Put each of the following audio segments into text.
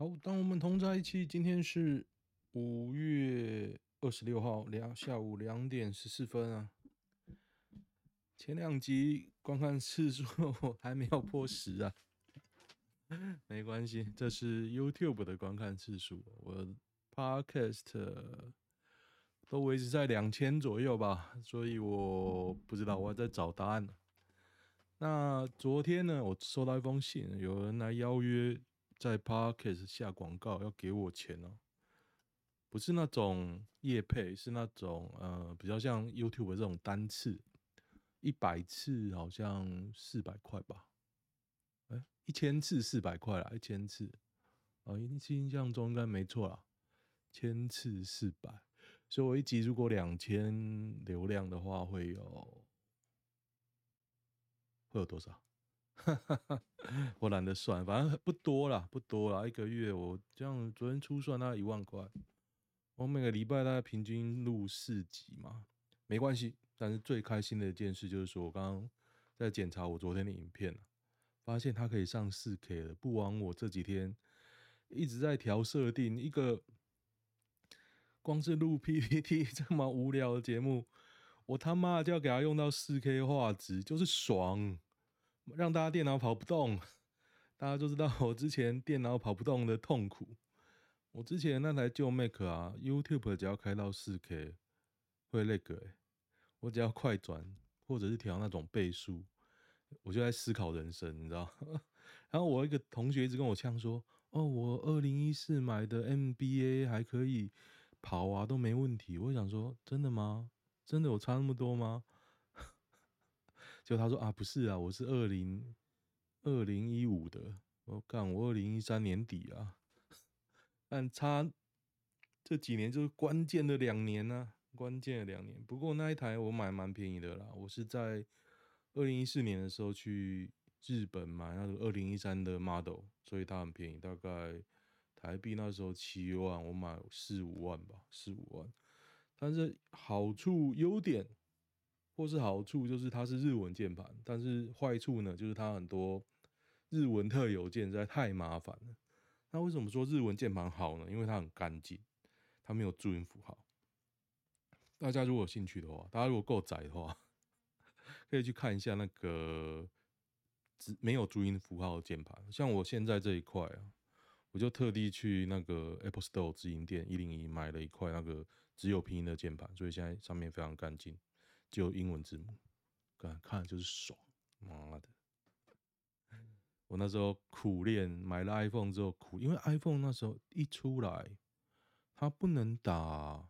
好，当我们同在一起。今天是五月二十六号两下午两点十四分啊。前两集观看次数 还没有破十啊，没关系，这是 YouTube 的观看次数，我 Podcast 都维持在两千左右吧，所以我不知道，我还在找答案。那昨天呢，我收到一封信，有人来邀约。在 Podcast 下广告要给我钱哦，不是那种业配，是那种呃比较像 YouTube 这种单次，一百次好像四百块吧，哎，一千次四百块啦，一千次，啊，印象中应该没错啦，千次四百，所以我一集如果两千流量的话，会有会有多少？哈哈哈，我懒得算，反正不多啦，不多啦。一个月我这样昨天初算大概一万块，我每个礼拜大概平均录四集嘛，没关系。但是最开心的一件事就是说，我刚刚在检查我昨天的影片，发现它可以上四 K 了。不枉我这几天一直在调设定，一个光是录 PPT 这么无聊的节目，我他妈就要给它用到四 K 画质，就是爽。让大家电脑跑不动，大家都知道我之前电脑跑不动的痛苦。我之前那台旧 Mac 啊，YouTube 只要开到 4K 会那个，我只要快转或者是调那种倍数，我就在思考人生，你知道？然后我一个同学一直跟我呛说：“哦，我二零一四买的 NBA 还可以跑啊，都没问题。”我想说：“真的吗？真的有差那么多吗？”就他说啊，不是啊，我是二零二零一五的，我干我二零一三年底啊，但差这几年就是关键的两年呢、啊，关键的两年。不过那一台我买蛮便宜的啦，我是在二零一四年的时候去日本买那个二零一三的 model，所以它很便宜，大概台币那时候七万，我买四五万吧，四五万。但是好处优点。或是好处就是它是日文键盘，但是坏处呢，就是它很多日文特有键实在太麻烦了。那为什么说日文键盘好呢？因为它很干净，它没有注音符号。大家如果有兴趣的话，大家如果够宅的话，可以去看一下那个只没有注音符号的键盘。像我现在这一块啊，我就特地去那个 Apple Store 直营店一零一买了一块那个只有拼音的键盘，所以现在上面非常干净。就英文字母，看看就是爽，妈的！我那时候苦练买了 iPhone 之后苦，因为 iPhone 那时候一出来，它不能打，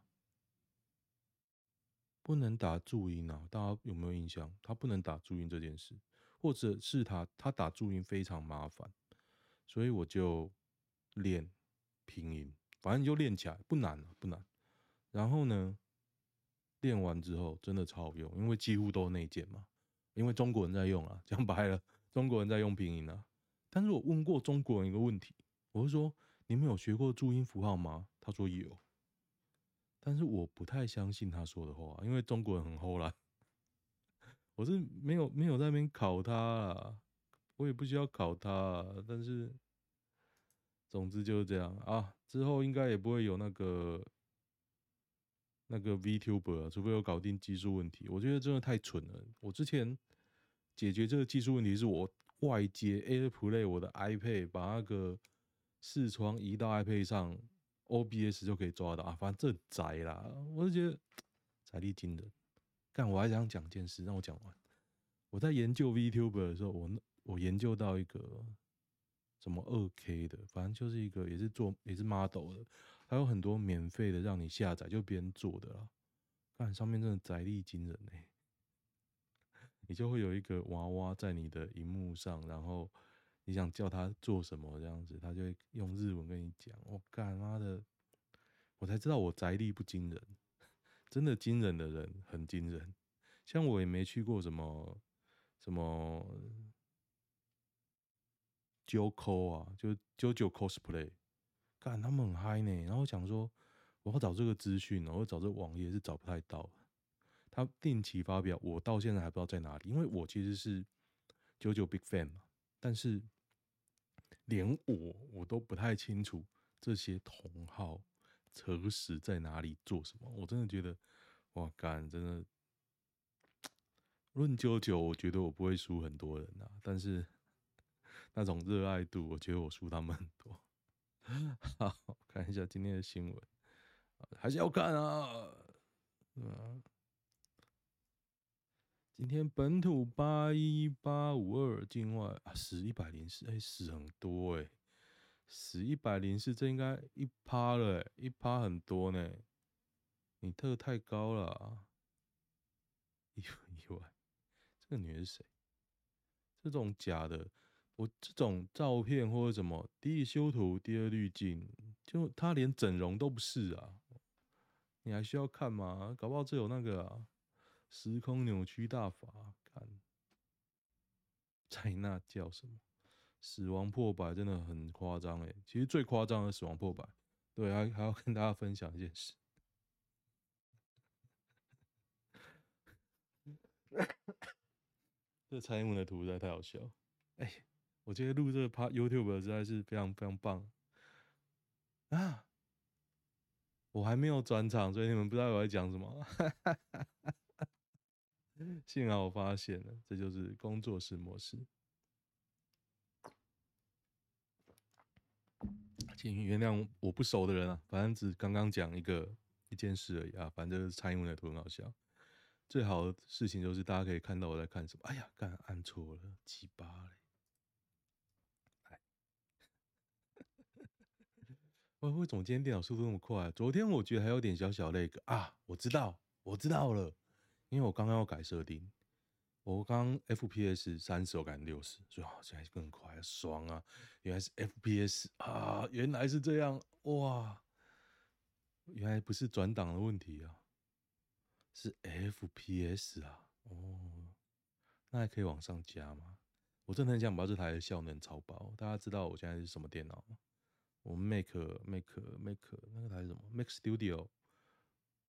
不能打注音啊！大家有没有印象？它不能打注音这件事，或者是它它打注音非常麻烦，所以我就练拼音，反正就练起来，不难，不难。然后呢？练完之后真的超好用，因为几乎都是内建嘛，因为中国人在用啊，讲白了，中国人在用拼音啊。但是我问过中国人一个问题，我是说，你们有学过注音符号吗？他说有，但是我不太相信他说的话，因为中国人很唬烂。我是没有没有在那边考他啊，我也不需要考他，但是总之就是这样啊，之后应该也不会有那个。那个 VTuber 啊，除非有搞定技术问题，我觉得真的太蠢了。我之前解决这个技术问题，是我外接 AirPlay 我的 iPad，把那个视窗移到 iPad 上，OBS 就可以抓到啊。反正这宅啦，我就觉得财力惊人。干，我还想讲件事，让我讲完。我在研究 VTuber 的时候，我我研究到一个。什么二 K 的，反正就是一个也是做也是 model 的，还有很多免费的让你下载，就别人做的啦。看上面真的宅力惊人哎、你就会有一个娃娃在你的荧幕上，然后你想叫他做什么这样子，他就会用日文跟你讲。我干妈的，我才知道我宅力不惊人，真的惊人的人很惊人。像我也没去过什么什么。九抠啊，就九九 cosplay，干他们很嗨呢。然后想说，我要找这个资讯，我要找这个网页是找不太到。他定期发表，我到现在还不知道在哪里。因为我其实是九九 big fan 嘛，但是连我我都不太清楚这些同好何时在哪里做什么。我真的觉得，哇干，真的论九九，我觉得我不会输很多人啊。但是 那种热爱度，我觉得我输他们很多。好，看一下今天的新闻，还是要看啊。嗯。今天本土八一八五二，境外啊死一百零四，哎死很多哎、死一百零四，这应该一趴了、一趴很多呢、欸，你特太高了、啊，意意外，这个女人是谁？这种假的，我这种照片或者什么，第一修图，第二滤镜，就他连整容都不是啊，你还需要看吗？搞不好这有那个啊。时空扭曲大法，看，在那叫什么？死亡破百真的很夸张诶，其实最夸张的死亡破百，对，还还要跟大家分享一件事。这蔡英文的图实在太好笑，哎、我觉得录这个 Part YouTube 实在是非常非常棒啊！我还没有转场，所以你们不知道我在讲什么。幸好我发现了，这就是工作室模式。请原谅我不熟的人啊，反正只刚刚讲一个一件事而已啊。反正蔡英文的图很好笑。最好的事情就是大家可以看到我在看什么。哎呀，刚按错了，鸡巴嘞！为为什么今天电脑速度那么快？昨天我觉得还有点小小那个啊，我知道，我知道了。因为我刚刚要改设定，我刚 FPS 三十，我改成六十，所以啊，现在更快，爽啊！原来是 FPS 啊，原来是这样哇！原来不是转档的问题啊，是 FPS 啊，哦，那还可以往上加吗？我真的很想把这台的效能超爆。大家知道我现在是什么电脑吗？我们 make make make 那个台是什么 Make Studio，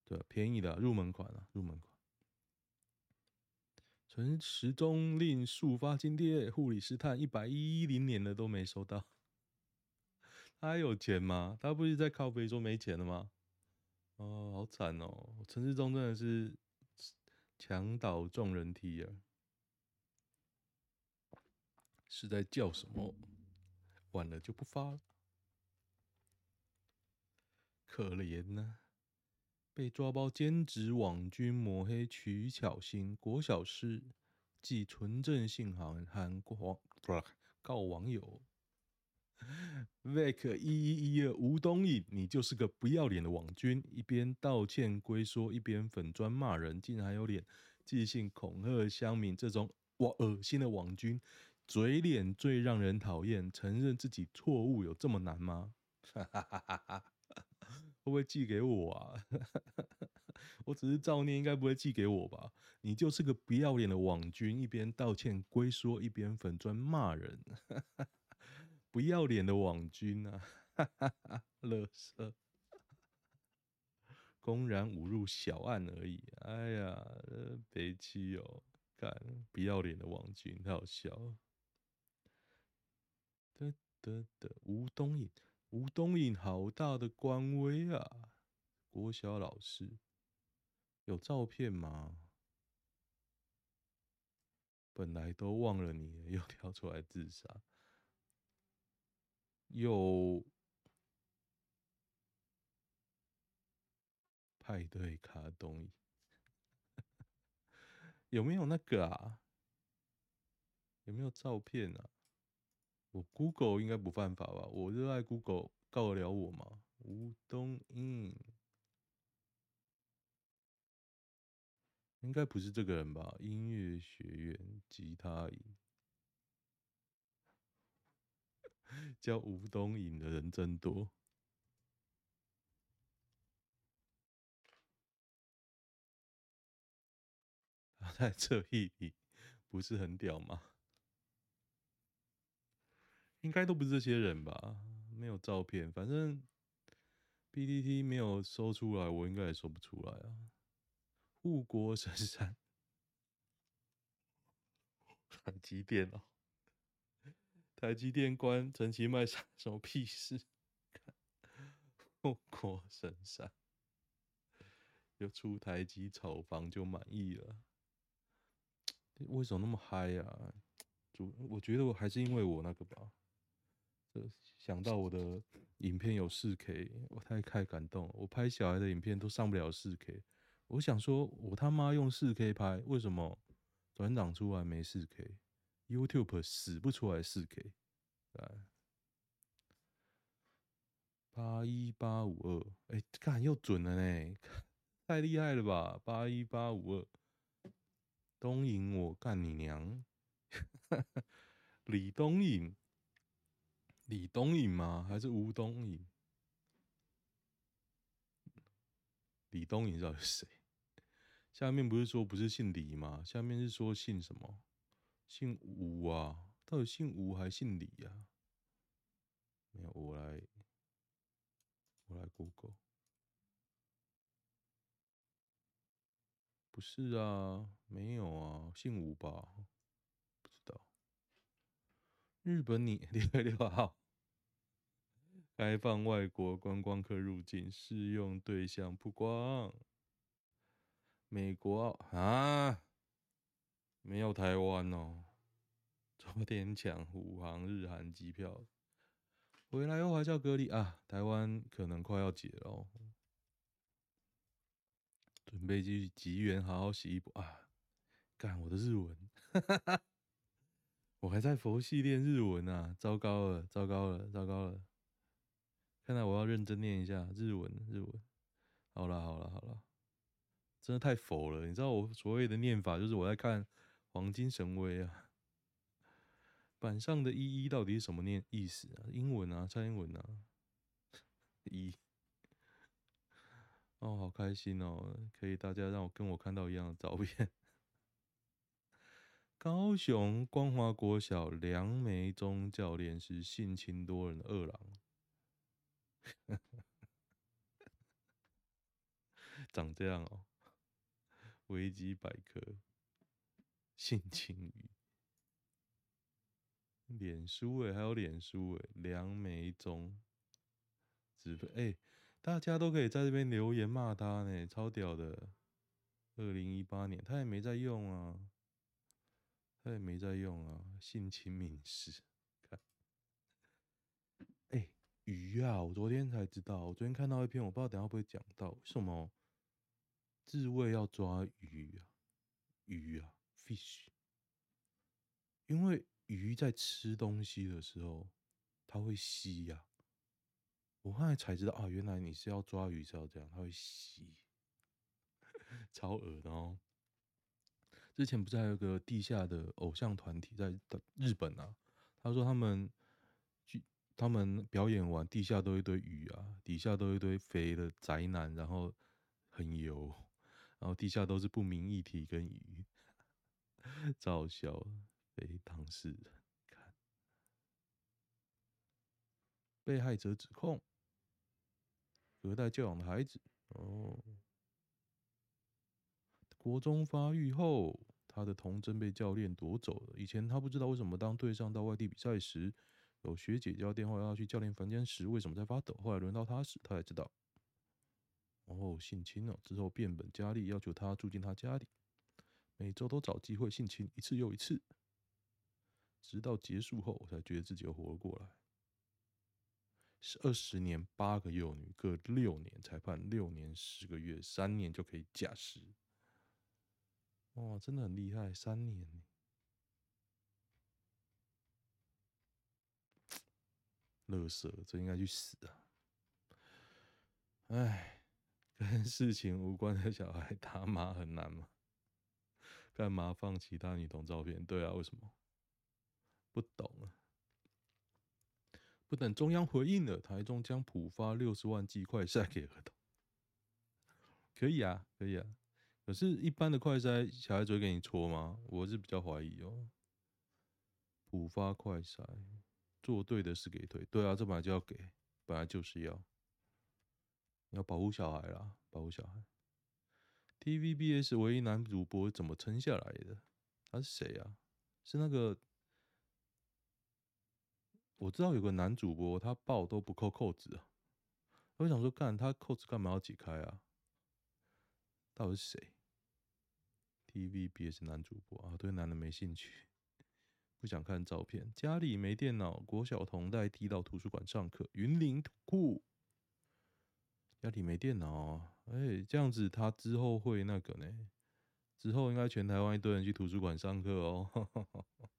对，便宜的入门款啊，入门款。陈时中令速发津贴，护理师叹一百一零年的都没收到。他还有钱吗？他不是在靠背说没钱了吗？哦，好惨哦！陈时中真的是墙倒众人梯啊！是在叫什么？晚了就不发了，可怜呐、啊。被抓包兼职网军抹黑徐巧芯，国小师寄存证信函函告告网友。Vic 一一一二吴东引，你就是个不要脸的网军，一边道歉龟缩，一边粉砖骂人，竟然还有脸寄信恐吓乡民，这种哇恶心的网军，嘴脸最让人讨厌。承认自己错误有这么难吗？哈哈哈哈哈。会不会寄给我啊？我只是照念，应该不会寄给我吧？你就是个不要脸的网军，一边道歉龟缩，一边粉砖骂人，不要脸的网军啊！垃圾，公然侮辱小案而已。哎呀，悲戚哦！干，不要脸的网军，太好笑了。得得得，吴东引。吴东引好大的官威啊！国小老师有照片吗？本来都忘了你，又 跳出来自杀。有派对卡东引，有没有那个啊？有没有照片啊？我 Google 应该不犯法吧？我热爱 Google，告得了我吗？吴东引，应该不是这个人吧？音乐学院吉他营，叫吴东引的人真多。他在这一里不是很屌吗？应该都不是这些人吧？没有照片，反正 P D T 没有搜出来，我应该也搜不出来啊。护国神山，台积电哦？台积电关陈其迈什么屁事？护国神山，有出台积炒房就满意了。为什么那么嗨呀、啊？主，我觉得我还是因为我那个吧。想到我的影片有四 K，我太太感动了。我拍小孩的影片都上不了四 K，我想说，我他妈用四 K 拍，为什么转档出来没四 K？YouTube 死不出来四 K，来。八一八五二，哎，看又准了呢，太厉害了吧！八一八五二，东瀛我干你娘！李东瀛，李东颖吗？还是吴东颖？李东颖到底是谁？下面不是说不是姓李吗？下面是说姓什么？姓吴啊？到底姓吴还姓李呀、啊？没有，我来。我来 Google，不是啊，没有啊，姓吴吧？不知道。日本你 六月六号开放外国观光客入境，适用对象曝光。美国啊，没有台湾哦。昨天抢虎航、日韩机票。回来后还是要隔离啊！台湾可能快要解了，准备去吉原好好洗一波啊！干我的日文，我还在佛系练日文啊！糟糕了，糟糕了，糟糕了！看来我要认真念一下日文，日文。好了，好了，好了，真的太佛了！你知道我所谓的念法，就是我在看《黄金神威》啊。板上的“一一”到底是什么念意思啊？英文啊，蔡英文啊，一哦，好开心哦！可以大家让我跟我看到一样的照片。高雄光华国小梁梅忠教练是性侵多人的恶狼，长这样哦。维基百科，性侵鱼。脸书哎，还有脸书哎，梁梅忠，只哎，大家都可以在这边留言骂他呢，超屌的。二零一八年他也没在用啊，他也没在用啊，性侵民事。鱼啊，我昨天才知道，我昨天看到一篇，我不知道等下会不会讲到，为什么自卫要抓鱼啊？鱼啊，fish，因为。鱼在吃东西的时候，它会吸呀、我后来才知道啊，原来你是要抓鱼是要这样，它会吸，超恶的哦。之前不是还有个地下的偶像团体在日本啊？他说他们，他们表演完，地下都一堆鱼啊，底下都一堆肥的宅男，然后很油，然后地下都是不明液体跟鱼，超好笑。被当事人看，被害者指控隔代教养的孩子哦，国中发育后，他的童真被教练夺走了。以前他不知道为什么当队上到外地比赛时，有学姐叫电话要去教练房间时，为什么在发抖。后来轮到他时，他才知道，哦，性侵了。之后变本加厉，要求他住进他家里，每周都找机会性侵一次又一次。直到结束后，我才觉得自己又活了过来。是二十年八个幼女，各六年，裁判六年十个月，三年就可以假释。哇，真的很厉害，三年。乐色，这应该去死啊！哎，跟事情无关的小孩打码很难吗？干嘛放其他女童照片？对啊，为什么？不懂啊！不等中央回应了，台中将普发六十万剂快筛给儿童。可以啊，可以啊。可是，一般的快筛小孩子会给你戳吗？我是比较怀疑哦。普发快筛，做对的事给推。对啊，这本来就要给，本来就是要。要保护小孩啦，保护小孩。TVBS 唯一男主播怎么撑下来的？他是谁啊？是那个。我知道有个男主播，他抱都不扣扣子啊。我想说，干他扣子干嘛要解开啊？到底是谁？TVBS 男主播啊，对男的没兴趣，不想看照片。家里没电脑，国小同代踢到图书馆上课。云林土库，家里没电脑，哎、欸，这样子他之后会那个呢？之后应该全台湾一堆人去图书馆上课哦。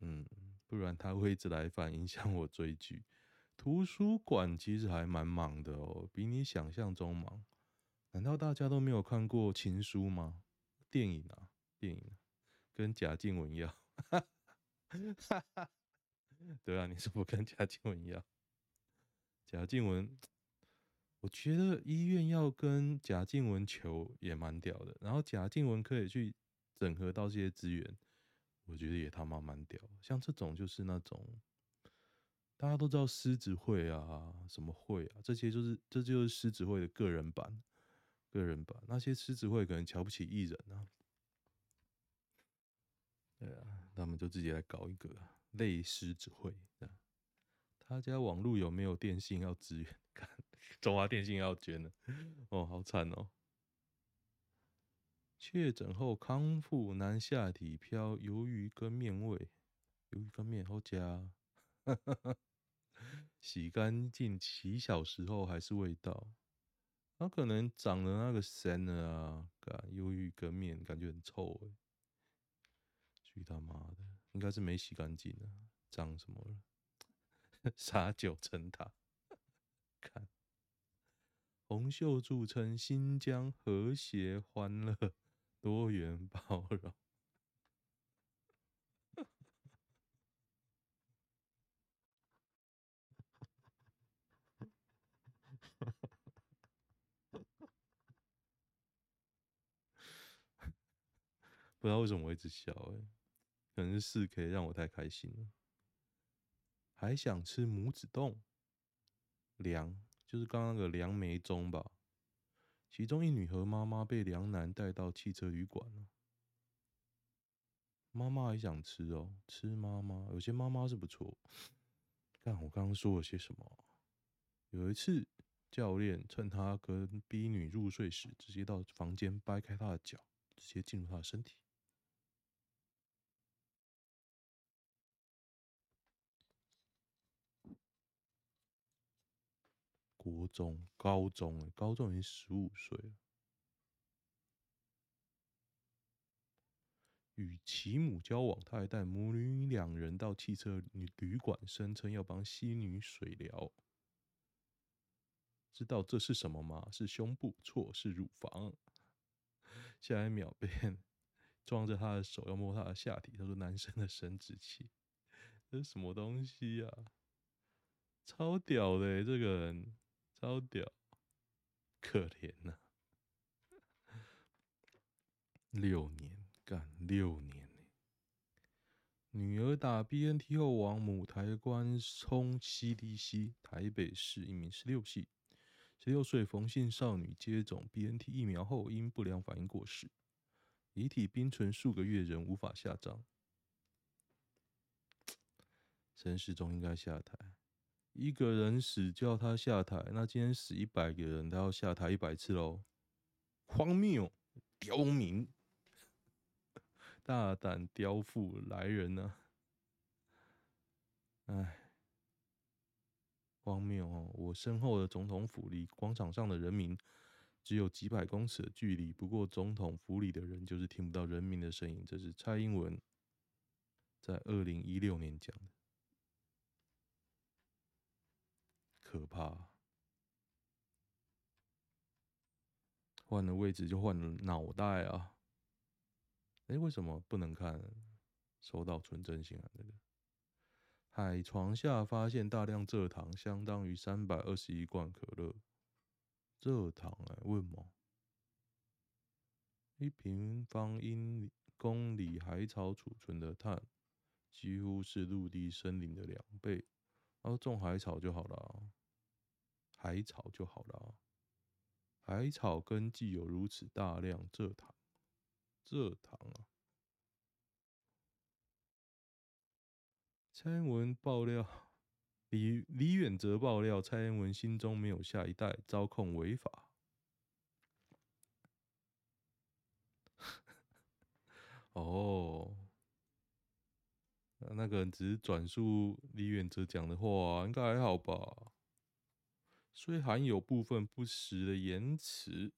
嗯，不然他会一直来反影响我追剧。图书馆其实还蛮忙的哦，比你想象中忙。难道大家都没有看过《情书》吗？电影啊，电影，跟贾静雯要。对啊，你是不跟贾静雯要？贾静雯。我觉得医院要跟贾静雯求也蛮屌的，然后贾静雯可以去整合到这些资源，我觉得也他妈蛮屌。像这种就是那种大家都知道狮子会啊，什么会啊，这些就是这就是狮子会的个人版，个人版。那些狮子会可能瞧不起艺人啊，对啊，他们就自己来搞一个类狮子会。他家网络有没有电信要支援？看。中华电信要捐了，哦，好惨哦！确诊后康复难下体飘鱿鱼羹面味，鱿鱼羹面好加，洗干净七小时后还是味道，他可能长了那个神了啊！鱿鱼羹面感觉很臭哎，去他妈的，应该是没洗干净啊，脏什么了？撒酒成塔，看。洪秀柱称新疆和谐欢乐多元包容，不知道为什么我一直笑哎，可能是四 K 让我太开心了。还想吃母子冻凉。就是刚刚那个梁梅中吧，其中一女和妈妈被梁男带到汽车旅馆了。妈妈还想吃哦，吃妈妈，有些妈妈是不错。看我刚刚说了些什么？有一次，教练趁他跟 B 女入睡时，直接到房间掰开她的脚，直接进入她的身体。国中、高中，高中已经十五岁了。与其母交往，他还带母女两人到汽车旅馆，声称要帮西女水疗。知道这是什么吗？是胸部，错，是乳房。下一秒，便 装着他的手要摸他的下体，他说：“男生的生殖器，这是什么东西呀、啊？超屌的、欸，这个人。”超屌，可怜呐、六年干六年呢，女儿打 BNT 后往母台关冲 CDC，台北市一名十六岁十六岁冯姓少女接种 BNT 疫苗后因不良反应过世，遗体冰存数个月仍无法下葬，陈时中应该下台。一个人死叫他下台，那今天死一百个人，他要下台一百次喽？荒谬，刁民，大胆刁妇来人呐、啊？哎，荒谬哦！我身后的总统府离广场上的人民只有几百公尺的距离，不过总统府里的人就是听不到人民的声音。这是蔡英文在二零一六年讲的。可怕，换了位置就换了脑袋啊！哎，为什么不能看收到纯真信函的人？海床下发现大量蔗糖，相当于三百二十一罐可乐。蔗糖哎，为什么？一平方英里公里海草储存的碳，几乎是陆地森林的两倍。然后种海草就好了啊。海草就好了啊，海草根既有如此大量蔗糖，蔗糖啊，蔡英文爆料，李李远哲爆料，蔡英文心中没有下一代，遭控违法。哦，那个人只是转述李远哲讲的话，应该还好吧？虽含有部分不实的言辞，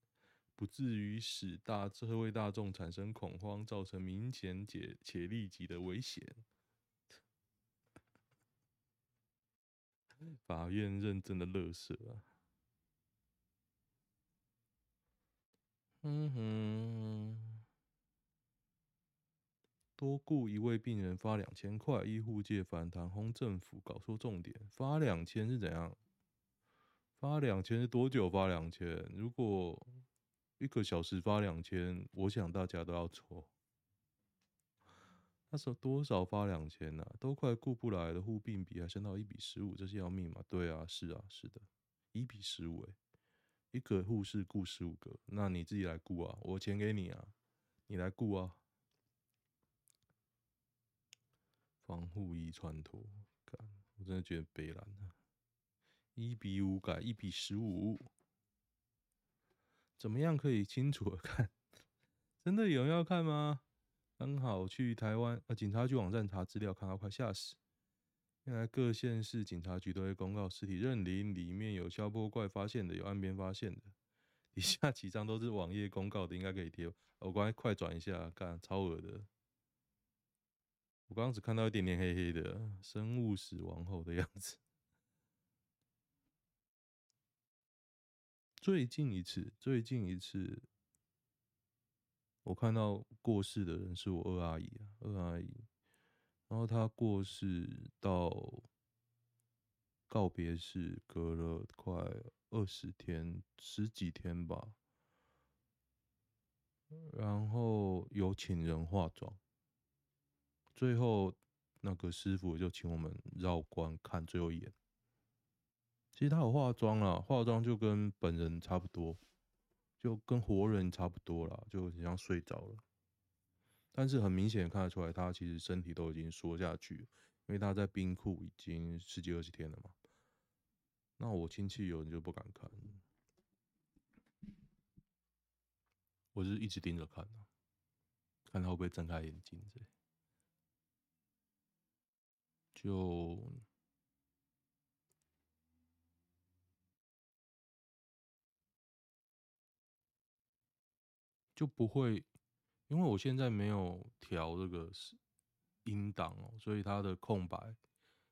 不至于使大社会大众产生恐慌，造成明显且且立即的危险。法院认证的垃圾啊！嗯哼，多雇一位病人发两千块，医护界反弹，轰政府搞错重点，发两千是怎样？发两千是多久发两千？如果一个小时发两千，我想大家都要错。那时候多少发两千呢？都快顾不来了，护病比还升到一比十五，这是要命吗？对啊，是啊，是的，一比十五，哎，一个护士顾十五个，那你自己来顾啊，我钱给你啊，你来顾啊。防护衣穿脱，干，我真的觉得悲凉。一比五改一比十五，怎么样可以清楚的看？真的有人要看吗？刚好去台湾呃警察局网站查资料，看到快吓死。原来各县市警察局都会公告尸体认领，里面有消波怪发现的，有岸边发现的。以下几张都是网页公告的，应该可以贴。我刚才快转一下，看超恶的。我刚刚只看到一点点黑黑的生物死亡后的样子。最近一次，最近一次，我看到过世的人是我二阿姨啊，二阿姨，然后她过世到告别式隔了快二十天，十几天吧，然后有请人化妆，最后那个师傅就请我们绕观看最后一眼。其实他有化妆啦，化妆就跟本人差不多，就跟活人差不多啦，就很像睡着了。但是很明显看得出来，他其实身体都已经缩下去，因为他在冰库已经十几二十天了嘛。那我亲戚有人就不敢看，我是一直盯着看啊，看他会不会睁开眼睛这，就。就不会，因为我现在没有调这个音档哦，所以它的空白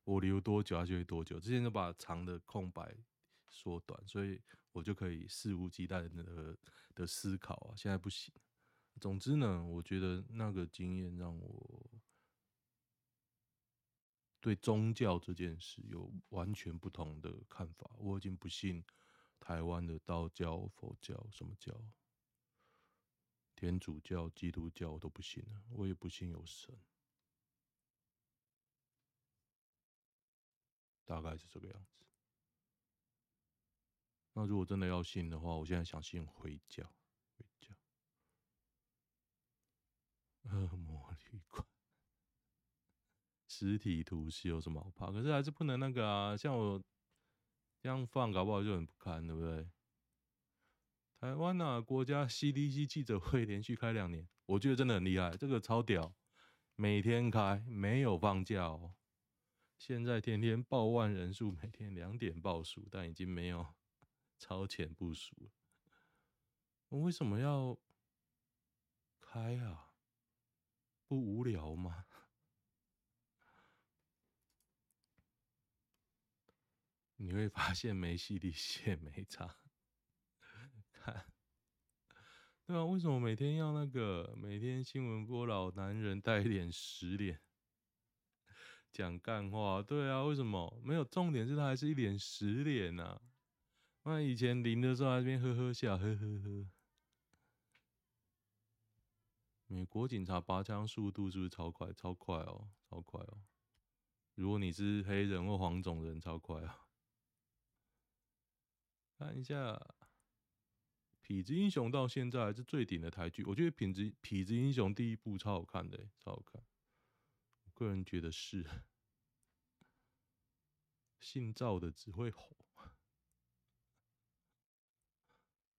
我留多久它就会多久。之前就把长的空白缩短，所以我就可以肆无忌惮的的思考啊。现在不行。总之呢，我觉得那个经验让我对宗教这件事有完全不同的看法。我已经不信台湾的道教、佛教什么教。天主教、基督教我都不信了，我也不信有神，大概是这个样子。那如果真的要信的话，我现在想信回教，回教。恶魔旅馆，实体图是有什么好怕？可是还是不能那个啊，像我这样放，搞不好就很不堪，对不对？台湾呐、啊，国家 CDC 记者会连续开两年，我觉得真的很厉害，这个超屌，每天开，没有放假哦。现在天天报万人数，每天两点报数，但已经没有超前部署了。我为什么要开啊？不无聊吗？你会发现没 CDC 也没差。看，对啊，为什么每天要那个？每天新闻播老男人带脸实脸讲干话？对啊，为什么没有重点？是他还是一脸实脸呐？那以前零的时候还边呵呵笑，呵呵呵。美国警察拔枪速度是不是超快？超快哦，超快哦！如果你是黑人或黄种人，超快啊！看一下。痞子英雄到现在还是最顶的台剧，我觉得痞子痞子英雄第一部超好看的，超好看。我个人觉得是。姓赵的只会吼。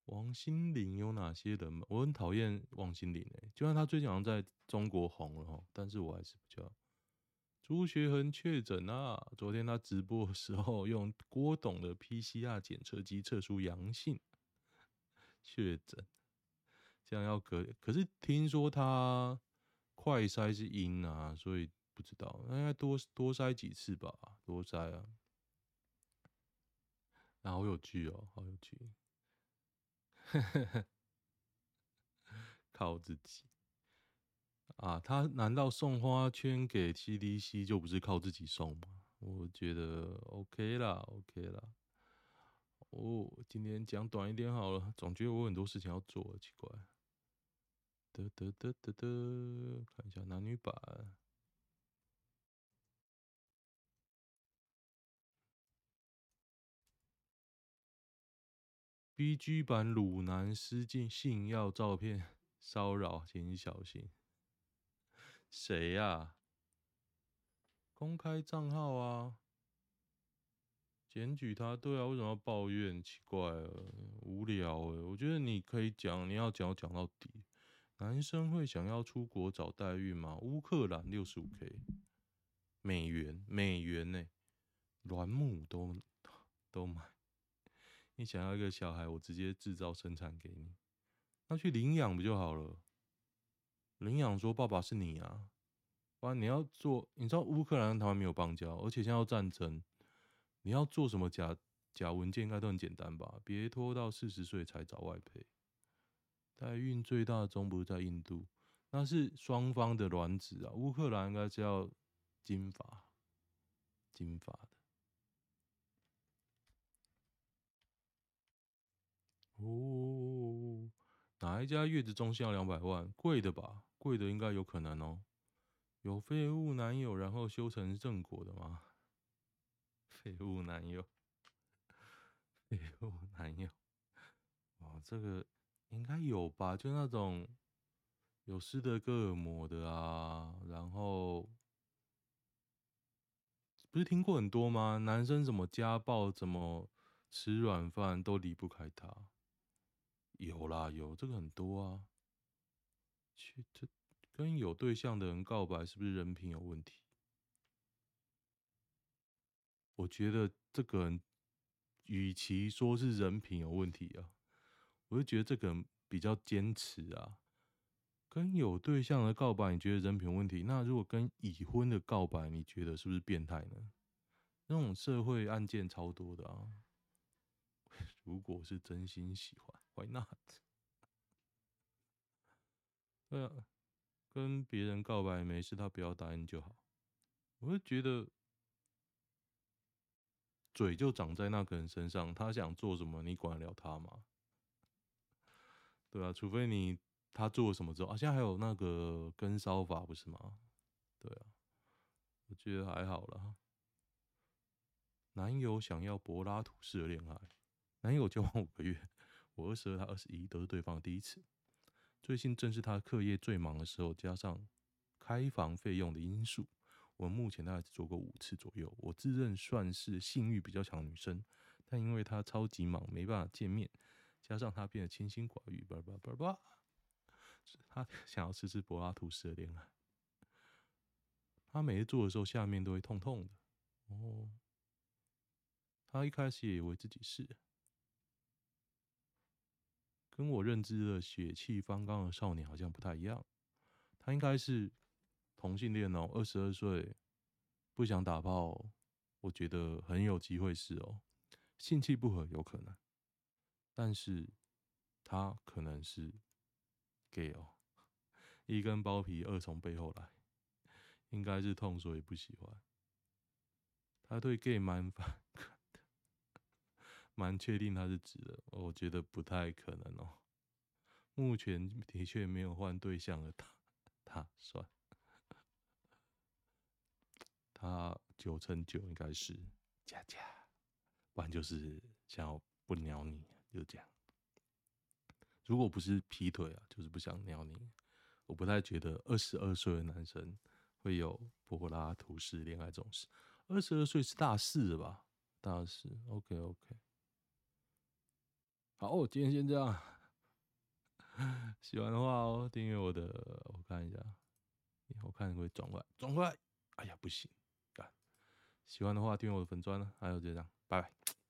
王心凌有哪些人？我很讨厌王心凌诶，就算他最近好像在中国红了哈，但是我还是比较。朱学恒确诊啊！昨天他直播的时候用郭董的 PCR 检测机测出阳性，确诊，这样要隔。可是听说他快筛是阴啊，所以不知道，应该多多筛几次吧，多筛啊。好有趣哦，好有趣。靠自己啊！他难道送花圈给 CDC 就不是靠自己送吗？我觉得 OK 啦，OK 啦。哦，今天讲短一点好了，总觉得我很多事情要做，奇怪。得得得得得，看一下男女版。B G 版鲁男私信性要照片骚扰，请小心。谁呀、啊？公开账号啊！检举他，对啊，为什么要抱怨？奇怪了，无聊哎。我觉得你可以讲，你要讲讲到底。男生会想要出国找代孕吗？乌克兰六十五 K 美元，美元呢？卵母都都买。你想要一个小孩，我直接制造生产给你，那去领养不就好了？领养说爸爸是你啊，不然你要做，你知道乌克兰跟台湾没有邦交，而且现在要战争，你要做什么假假文件应该都很简单吧？别拖到四十岁才找外配。代孕最大宗不是在印度，那是双方的卵子啊，乌克兰应该是要金发，金发的。哦，哪一家月子中心要两百万？贵的吧？贵的应该有可能哦。有废物男友然后修成正果的吗？废物男友，废物男友，哦，这个应该有吧？就那种有斯德哥尔摩的啊，然后不是听过很多吗？男生怎么家暴，怎么吃软饭都离不开他。有啦，有这个很多啊。去这跟有对象的人告白，是不是人品有问题？我觉得这个人，与其说是人品有问题啊，我就觉得这个人比较坚持啊。跟有对象的告白，你觉得人品有问题？那如果跟已婚的告白，你觉得是不是变态呢？那种社会案件超多的啊。如果是真心喜欢，Why not？对啊，跟别人告白没事，他不要答应就好。我就觉得，嘴就长在那个人身上，他想做什么，你管得了他吗？对啊，除非你他做了什么之后啊，现在还有那个跟骚法不是吗？对啊，我觉得还好啦。男友想要柏拉图式的恋爱。男友交往五个月，我二十二，他二十一，都是对方第一次。最近正是他课业最忙的时候，加上开房费用的因素，我目前大概只做过五次左右。我自认算是性欲比较强的女生，但因为他超级忙，没办法见面，加上他变得清心寡欲，叭叭叭叭，他 想要试试柏拉图式的恋爱。他每次做的时候，下面都会痛痛的。哦，他一开始也以为自己是。跟我认知的血气方刚的少年好像不太一样，他应该是同性恋哦，二十二岁，不想打炮，我觉得很有机会是哦，性气不合有可能，但是他可能是 gay 哦，一根包皮二从背后来，应该是痛所以不喜欢，他对 gay 蛮反感的。蛮确定他是直的，我觉得不太可能哦。目前的确没有换对象的打打算，啊九乘九应该是。加加不然就是想要不鸟你就这样。如果不是劈腿啊就是不想鸟你。我不太觉得二十二岁的男生会有柏拉图式恋爱这种事。二十二岁是大四吧？大四。Okok 好今天先这样。喜欢的话哦订阅我的我看一下。我看你会转过来？转过来！哎呀不行。喜欢的话，订阅我的粉钻了。还有就这样，拜拜。